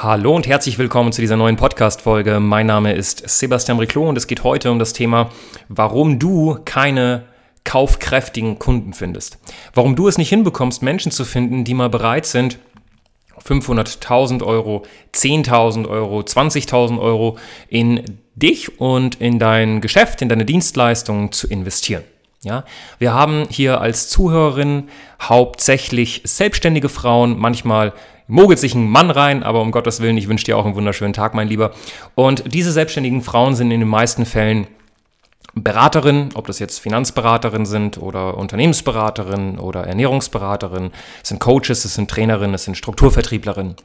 Hallo und herzlich willkommen zu dieser neuen Podcast-Folge. Mein Name ist Sebastian Riclo und es geht heute um das Thema, warum du keine kaufkräftigen Kunden findest. Warum du es nicht hinbekommst, Menschen zu finden, die mal bereit sind, 500.000 Euro, 10.000 Euro, 20.000 Euro in dich und in dein Geschäft, in deine Dienstleistungen zu investieren. Ja, wir haben hier als Zuhörerin hauptsächlich selbstständige Frauen, manchmal mogelt sich ein Mann rein, aber um Gottes Willen, ich wünsche dir auch einen wunderschönen Tag, mein Lieber. Und diese selbstständigen Frauen sind in den meisten Fällen Beraterinnen, ob das jetzt Finanzberaterinnen sind oder Unternehmensberaterinnen oder Ernährungsberaterinnen, es sind Coaches, es sind Trainerinnen, es sind Strukturvertrieblerinnen.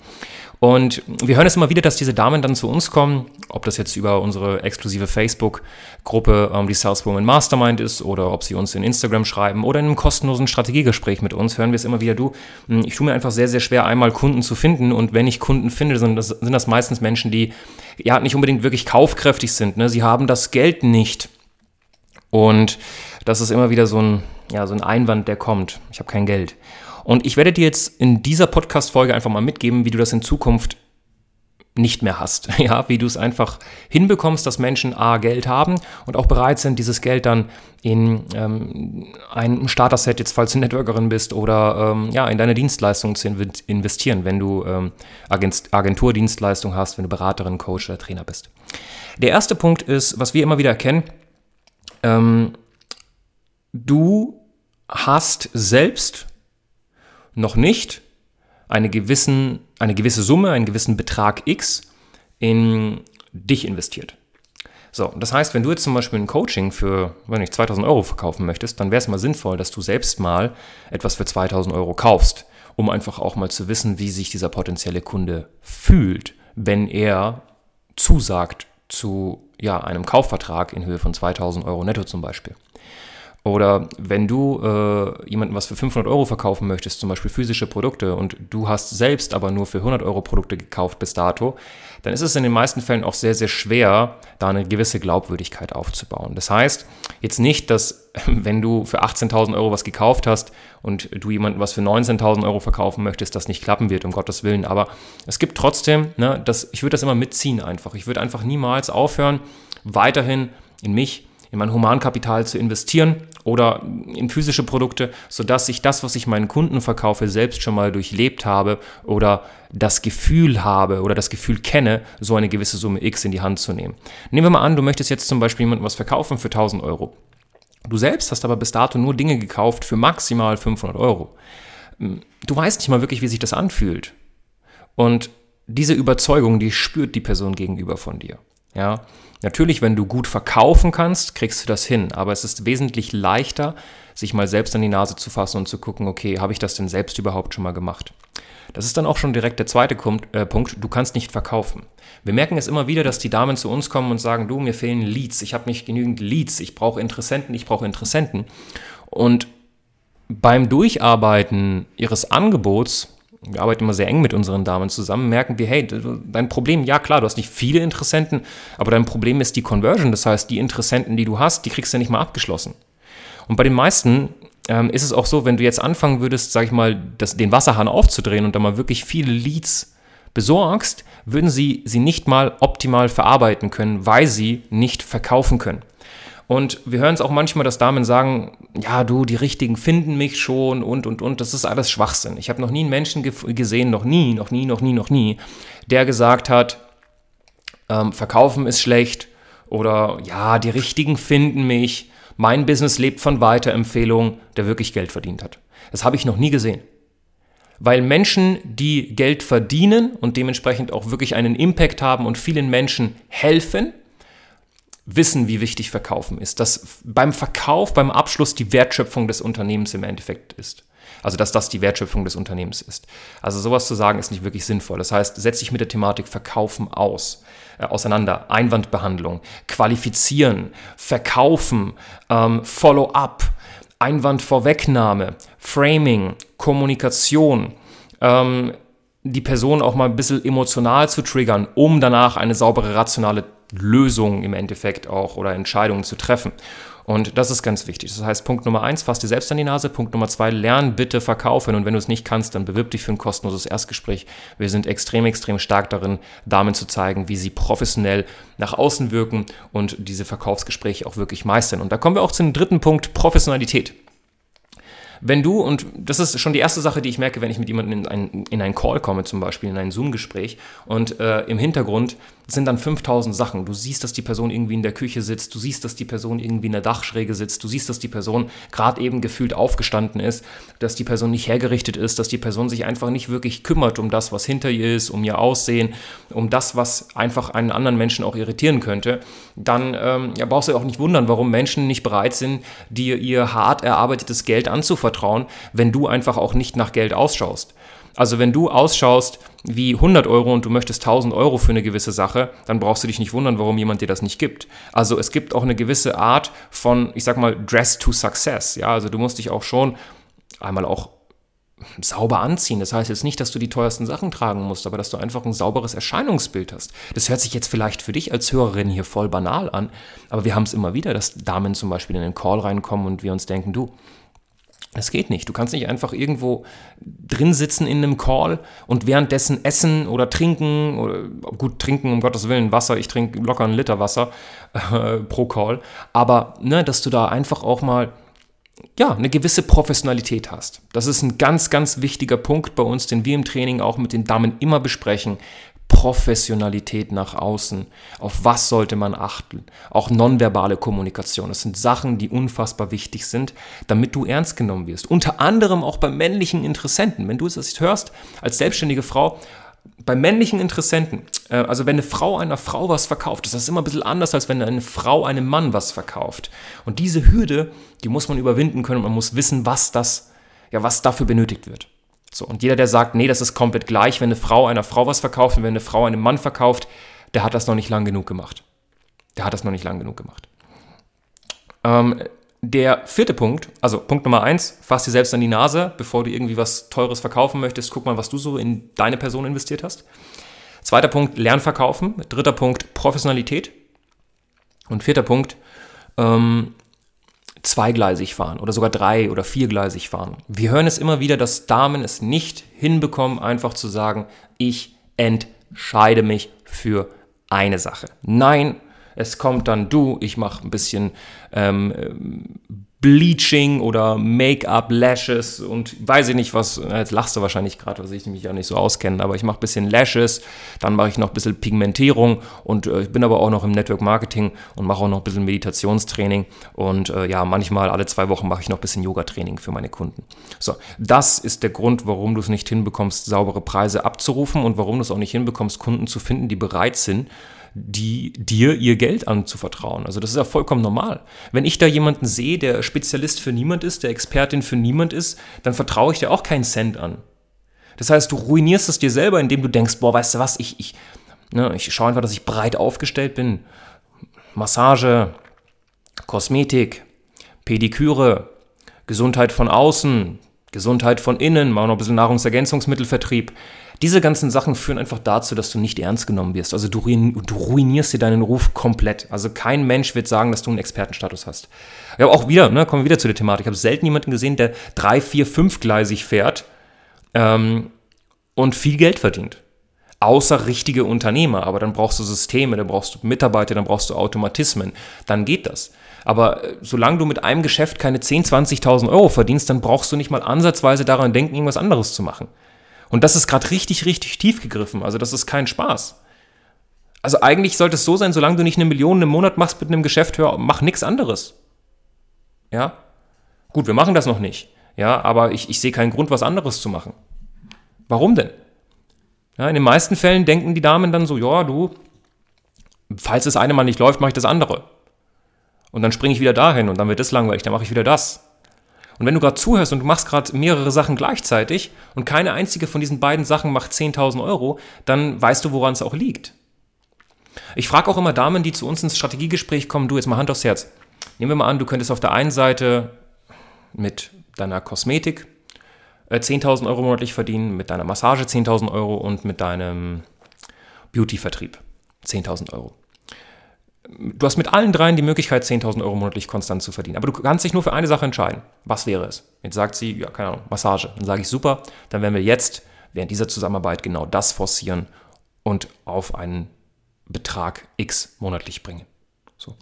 Und wir hören es immer wieder, dass diese Damen dann zu uns kommen, ob das jetzt über unsere exklusive Facebook-Gruppe, ähm, die Saleswoman Mastermind ist, oder ob sie uns in Instagram schreiben oder in einem kostenlosen Strategiegespräch mit uns, hören wir es immer wieder, du, hm, ich tue mir einfach sehr, sehr schwer, einmal Kunden zu finden. Und wenn ich Kunden finde, sind das, sind das meistens Menschen, die ja nicht unbedingt wirklich kaufkräftig sind. Ne? Sie haben das Geld nicht. Und das ist immer wieder so ein, ja, so ein Einwand, der kommt. Ich habe kein Geld. Und ich werde dir jetzt in dieser Podcast-Folge einfach mal mitgeben, wie du das in Zukunft nicht mehr hast. Ja, wie du es einfach hinbekommst, dass Menschen A, Geld haben und auch bereit sind, dieses Geld dann in ähm, ein Starter-Set, jetzt falls du Networkerin bist, oder ähm, ja, in deine Dienstleistungen zu investieren, wenn du ähm, Agenturdienstleistung hast, wenn du Beraterin, Coach oder Trainer bist. Der erste Punkt ist, was wir immer wieder erkennen, ähm, du hast selbst noch nicht eine, gewissen, eine gewisse Summe, einen gewissen Betrag X in dich investiert. So, das heißt, wenn du jetzt zum Beispiel ein Coaching für, wenn ich 2000 Euro verkaufen möchtest, dann wäre es mal sinnvoll, dass du selbst mal etwas für 2000 Euro kaufst, um einfach auch mal zu wissen, wie sich dieser potenzielle Kunde fühlt, wenn er zusagt zu ja, einem Kaufvertrag in Höhe von 2000 Euro netto zum Beispiel. Oder wenn du äh, jemandem was für 500 Euro verkaufen möchtest, zum Beispiel physische Produkte, und du hast selbst aber nur für 100 Euro Produkte gekauft bis dato, dann ist es in den meisten Fällen auch sehr, sehr schwer, da eine gewisse Glaubwürdigkeit aufzubauen. Das heißt jetzt nicht, dass wenn du für 18.000 Euro was gekauft hast und du jemandem was für 19.000 Euro verkaufen möchtest, das nicht klappen wird, um Gottes Willen. Aber es gibt trotzdem, ne, das, ich würde das immer mitziehen einfach. Ich würde einfach niemals aufhören, weiterhin in mich in mein Humankapital zu investieren oder in physische Produkte, sodass ich das, was ich meinen Kunden verkaufe, selbst schon mal durchlebt habe oder das Gefühl habe oder das Gefühl kenne, so eine gewisse Summe X in die Hand zu nehmen. Nehmen wir mal an, du möchtest jetzt zum Beispiel jemandem was verkaufen für 1000 Euro. Du selbst hast aber bis dato nur Dinge gekauft für maximal 500 Euro. Du weißt nicht mal wirklich, wie sich das anfühlt. Und diese Überzeugung, die spürt die Person gegenüber von dir. Ja, natürlich, wenn du gut verkaufen kannst, kriegst du das hin, aber es ist wesentlich leichter, sich mal selbst an die Nase zu fassen und zu gucken, okay, habe ich das denn selbst überhaupt schon mal gemacht? Das ist dann auch schon direkt der zweite äh, Punkt, du kannst nicht verkaufen. Wir merken es immer wieder, dass die Damen zu uns kommen und sagen, du, mir fehlen Leads, ich habe nicht genügend Leads, ich brauche Interessenten, ich brauche Interessenten. Und beim Durcharbeiten ihres Angebots wir arbeiten immer sehr eng mit unseren Damen zusammen, merken wir, hey, dein Problem, ja klar, du hast nicht viele Interessenten, aber dein Problem ist die Conversion. Das heißt, die Interessenten, die du hast, die kriegst du ja nicht mal abgeschlossen. Und bei den meisten ähm, ist es auch so, wenn du jetzt anfangen würdest, sag ich mal, das, den Wasserhahn aufzudrehen und da mal wirklich viele Leads besorgst, würden sie sie nicht mal optimal verarbeiten können, weil sie nicht verkaufen können. Und wir hören es auch manchmal, dass Damen sagen, ja, du, die Richtigen finden mich schon und, und, und. Das ist alles Schwachsinn. Ich habe noch nie einen Menschen gesehen, noch nie, noch nie, noch nie, noch nie, der gesagt hat, ähm, verkaufen ist schlecht oder ja, die Richtigen finden mich. Mein Business lebt von Weiterempfehlungen, der wirklich Geld verdient hat. Das habe ich noch nie gesehen. Weil Menschen, die Geld verdienen und dementsprechend auch wirklich einen Impact haben und vielen Menschen helfen, wissen, wie wichtig Verkaufen ist, dass beim Verkauf, beim Abschluss die Wertschöpfung des Unternehmens im Endeffekt ist. Also, dass das die Wertschöpfung des Unternehmens ist. Also, sowas zu sagen ist nicht wirklich sinnvoll. Das heißt, setz dich mit der Thematik Verkaufen aus, äh, auseinander. Einwandbehandlung, qualifizieren, verkaufen, ähm, Follow-up, Einwandvorwegnahme, Framing, Kommunikation, ähm, die Person auch mal ein bisschen emotional zu triggern, um danach eine saubere, rationale Lösung im Endeffekt auch oder Entscheidungen zu treffen. Und das ist ganz wichtig. Das heißt, Punkt Nummer eins, fass dir selbst an die Nase. Punkt Nummer zwei, lern bitte verkaufen. Und wenn du es nicht kannst, dann bewirb dich für ein kostenloses Erstgespräch. Wir sind extrem, extrem stark darin, Damen zu zeigen, wie sie professionell nach außen wirken und diese Verkaufsgespräche auch wirklich meistern. Und da kommen wir auch zum dritten Punkt, Professionalität. Wenn du, und das ist schon die erste Sache, die ich merke, wenn ich mit jemandem in einen, in einen Call komme, zum Beispiel in ein Zoom-Gespräch, und äh, im Hintergrund sind dann 5000 Sachen. Du siehst, dass die Person irgendwie in der Küche sitzt, du siehst, dass die Person irgendwie in der Dachschräge sitzt, du siehst, dass die Person gerade eben gefühlt aufgestanden ist, dass die Person nicht hergerichtet ist, dass die Person sich einfach nicht wirklich kümmert um das, was hinter ihr ist, um ihr Aussehen, um das, was einfach einen anderen Menschen auch irritieren könnte, dann ähm, ja, brauchst du auch nicht wundern, warum Menschen nicht bereit sind, dir ihr hart erarbeitetes Geld anzuvertrauen, wenn du einfach auch nicht nach Geld ausschaust. Also wenn du ausschaust wie 100 Euro und du möchtest 1000 Euro für eine gewisse Sache, dann brauchst du dich nicht wundern, warum jemand dir das nicht gibt. Also es gibt auch eine gewisse Art von, ich sag mal, Dress to Success. Ja, also du musst dich auch schon einmal auch sauber anziehen. Das heißt jetzt nicht, dass du die teuersten Sachen tragen musst, aber dass du einfach ein sauberes Erscheinungsbild hast. Das hört sich jetzt vielleicht für dich als Hörerin hier voll banal an, aber wir haben es immer wieder, dass Damen zum Beispiel in den Call reinkommen und wir uns denken, du, das geht nicht. Du kannst nicht einfach irgendwo drin sitzen in einem Call und währenddessen essen oder trinken oder gut trinken um Gottes Willen Wasser. Ich trinke locker einen Liter Wasser äh, pro Call. Aber ne, dass du da einfach auch mal ja, eine gewisse Professionalität hast. Das ist ein ganz, ganz wichtiger Punkt bei uns, den wir im Training auch mit den Damen immer besprechen. Professionalität nach außen. Auf was sollte man achten? Auch nonverbale Kommunikation. Das sind Sachen, die unfassbar wichtig sind, damit du ernst genommen wirst. Unter anderem auch bei männlichen Interessenten. Wenn du es hörst, als selbstständige Frau, bei männlichen Interessenten, äh, also wenn eine Frau einer Frau was verkauft, ist das immer ein bisschen anders, als wenn eine Frau einem Mann was verkauft. Und diese Hürde, die muss man überwinden können und man muss wissen, was das, ja, was dafür benötigt wird. So, und jeder, der sagt, nee, das ist komplett gleich, wenn eine Frau einer Frau was verkauft und wenn eine Frau einem Mann verkauft, der hat das noch nicht lang genug gemacht. Der hat das noch nicht lang genug gemacht. Ähm, der vierte Punkt, also Punkt Nummer eins, fass dir selbst an die Nase, bevor du irgendwie was Teures verkaufen möchtest. Guck mal, was du so in deine Person investiert hast. Zweiter Punkt, Lernverkaufen. Dritter Punkt, Professionalität. Und vierter Punkt, ähm, zweigleisig fahren oder sogar drei- oder viergleisig fahren. Wir hören es immer wieder, dass Damen es nicht hinbekommen, einfach zu sagen, ich entscheide mich für eine Sache. Nein, es kommt dann du, ich mache ein bisschen ähm, Bleaching oder Make-up, Lashes und weiß ich nicht was, jetzt lachst du wahrscheinlich gerade, was ich mich ja nicht so auskenne, aber ich mache ein bisschen Lashes, dann mache ich noch ein bisschen Pigmentierung und äh, ich bin aber auch noch im Network Marketing und mache auch noch ein bisschen Meditationstraining und äh, ja, manchmal alle zwei Wochen mache ich noch ein bisschen Yoga-Training für meine Kunden. So, das ist der Grund, warum du es nicht hinbekommst, saubere Preise abzurufen und warum du es auch nicht hinbekommst, Kunden zu finden, die bereit sind, die dir ihr Geld anzuvertrauen. Also das ist ja vollkommen normal. Wenn ich da jemanden sehe, der Spezialist für niemand ist, der Expertin für niemand ist, dann vertraue ich dir auch keinen Cent an. Das heißt, du ruinierst es dir selber, indem du denkst, boah, weißt du was, ich, ich, ne, ich schaue einfach, dass ich breit aufgestellt bin. Massage, Kosmetik, Pediküre, Gesundheit von außen, Gesundheit von innen, mal noch ein bisschen Nahrungsergänzungsmittelvertrieb. Diese ganzen Sachen führen einfach dazu, dass du nicht ernst genommen wirst. Also du, ruinierst dir deinen Ruf komplett. Also kein Mensch wird sagen, dass du einen Expertenstatus hast. Ja, auch wieder, ne, kommen wir wieder zu der Thematik. Ich habe selten jemanden gesehen, der drei, vier, fünfgleisig fährt ähm, und viel Geld verdient. Außer richtige Unternehmer. Aber dann brauchst du Systeme, dann brauchst du Mitarbeiter, dann brauchst du Automatismen. Dann geht das. Aber äh, solange du mit einem Geschäft keine 10.000, 20.000 Euro verdienst, dann brauchst du nicht mal ansatzweise daran denken, irgendwas anderes zu machen. Und das ist gerade richtig, richtig tief gegriffen. Also das ist kein Spaß. Also eigentlich sollte es so sein, solange du nicht eine Million im Monat machst mit einem Geschäft, hör, mach nichts anderes. Ja? Gut, wir machen das noch nicht. Ja, aber ich, ich sehe keinen Grund, was anderes zu machen. Warum denn? Ja, in den meisten Fällen denken die Damen dann so, ja, du, falls das eine mal nicht läuft, mache ich das andere. Und dann springe ich wieder dahin und dann wird das langweilig, dann mache ich wieder das. Und wenn du gerade zuhörst und du machst gerade mehrere Sachen gleichzeitig und keine einzige von diesen beiden Sachen macht 10.000 Euro, dann weißt du, woran es auch liegt. Ich frage auch immer Damen, die zu uns ins Strategiegespräch kommen, du jetzt mal Hand aufs Herz. Nehmen wir mal an, du könntest auf der einen Seite mit deiner Kosmetik 10.000 äh, Euro monatlich verdienen, mit deiner Massage 10.000 Euro und mit deinem Beauty-Vertrieb 10.000 Euro. Du hast mit allen dreien die Möglichkeit, 10.000 Euro monatlich konstant zu verdienen. Aber du kannst dich nur für eine Sache entscheiden. Was wäre es? Jetzt sagt sie, ja, keine Ahnung, Massage. Dann sage ich, super, dann werden wir jetzt während dieser Zusammenarbeit genau das forcieren und auf einen Betrag X monatlich bringen. So.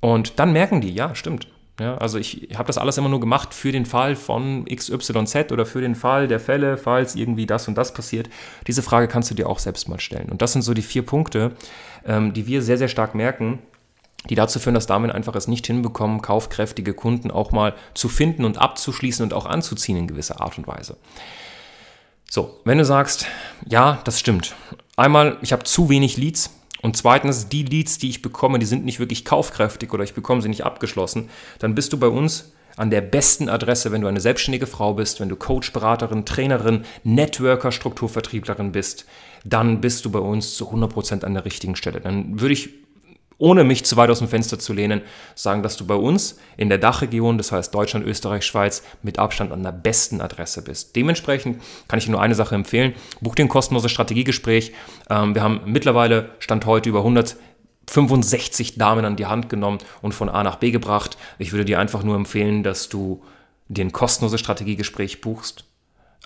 Und dann merken die, ja, stimmt. Ja, also ich habe das alles immer nur gemacht für den Fall von XYZ oder für den Fall der Fälle, falls irgendwie das und das passiert. Diese Frage kannst du dir auch selbst mal stellen. Und das sind so die vier Punkte, ähm, die wir sehr, sehr stark merken, die dazu führen, dass Damen einfach es nicht hinbekommen, kaufkräftige Kunden auch mal zu finden und abzuschließen und auch anzuziehen in gewisser Art und Weise. So, wenn du sagst, ja, das stimmt. Einmal, ich habe zu wenig Leads, und zweitens, die Leads, die ich bekomme, die sind nicht wirklich kaufkräftig oder ich bekomme sie nicht abgeschlossen, dann bist du bei uns an der besten Adresse, wenn du eine selbstständige Frau bist, wenn du Coach, Beraterin, Trainerin, Networker, Strukturvertrieblerin bist, dann bist du bei uns zu 100% an der richtigen Stelle. Dann würde ich ohne mich zu weit aus dem Fenster zu lehnen, sagen, dass du bei uns in der Dachregion, das heißt Deutschland, Österreich, Schweiz, mit Abstand an der besten Adresse bist. Dementsprechend kann ich dir nur eine Sache empfehlen. Buch dir ein kostenloses Strategiegespräch. Ähm, wir haben mittlerweile, Stand heute, über 165 Damen an die Hand genommen und von A nach B gebracht. Ich würde dir einfach nur empfehlen, dass du dir ein kostenloses Strategiegespräch buchst,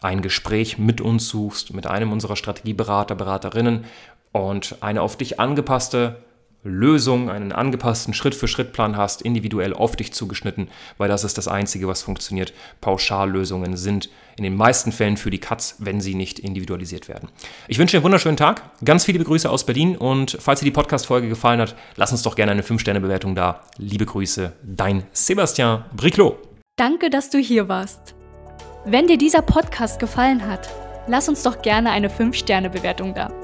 ein Gespräch mit uns suchst, mit einem unserer Strategieberater, Beraterinnen und eine auf dich angepasste Lösung, einen angepassten Schritt-für-Schritt-Plan hast, individuell auf dich zugeschnitten, weil das ist das Einzige, was funktioniert. Pauschallösungen sind in den meisten Fällen für die Katz, wenn sie nicht individualisiert werden. Ich wünsche dir einen wunderschönen Tag, ganz viele Grüße aus Berlin und falls dir die Podcast-Folge gefallen hat, lass uns doch gerne eine 5-Sterne-Bewertung da. Liebe Grüße, dein Sebastian Briclot. Danke, dass du hier warst. Wenn dir dieser Podcast gefallen hat, lass uns doch gerne eine 5-Sterne-Bewertung da.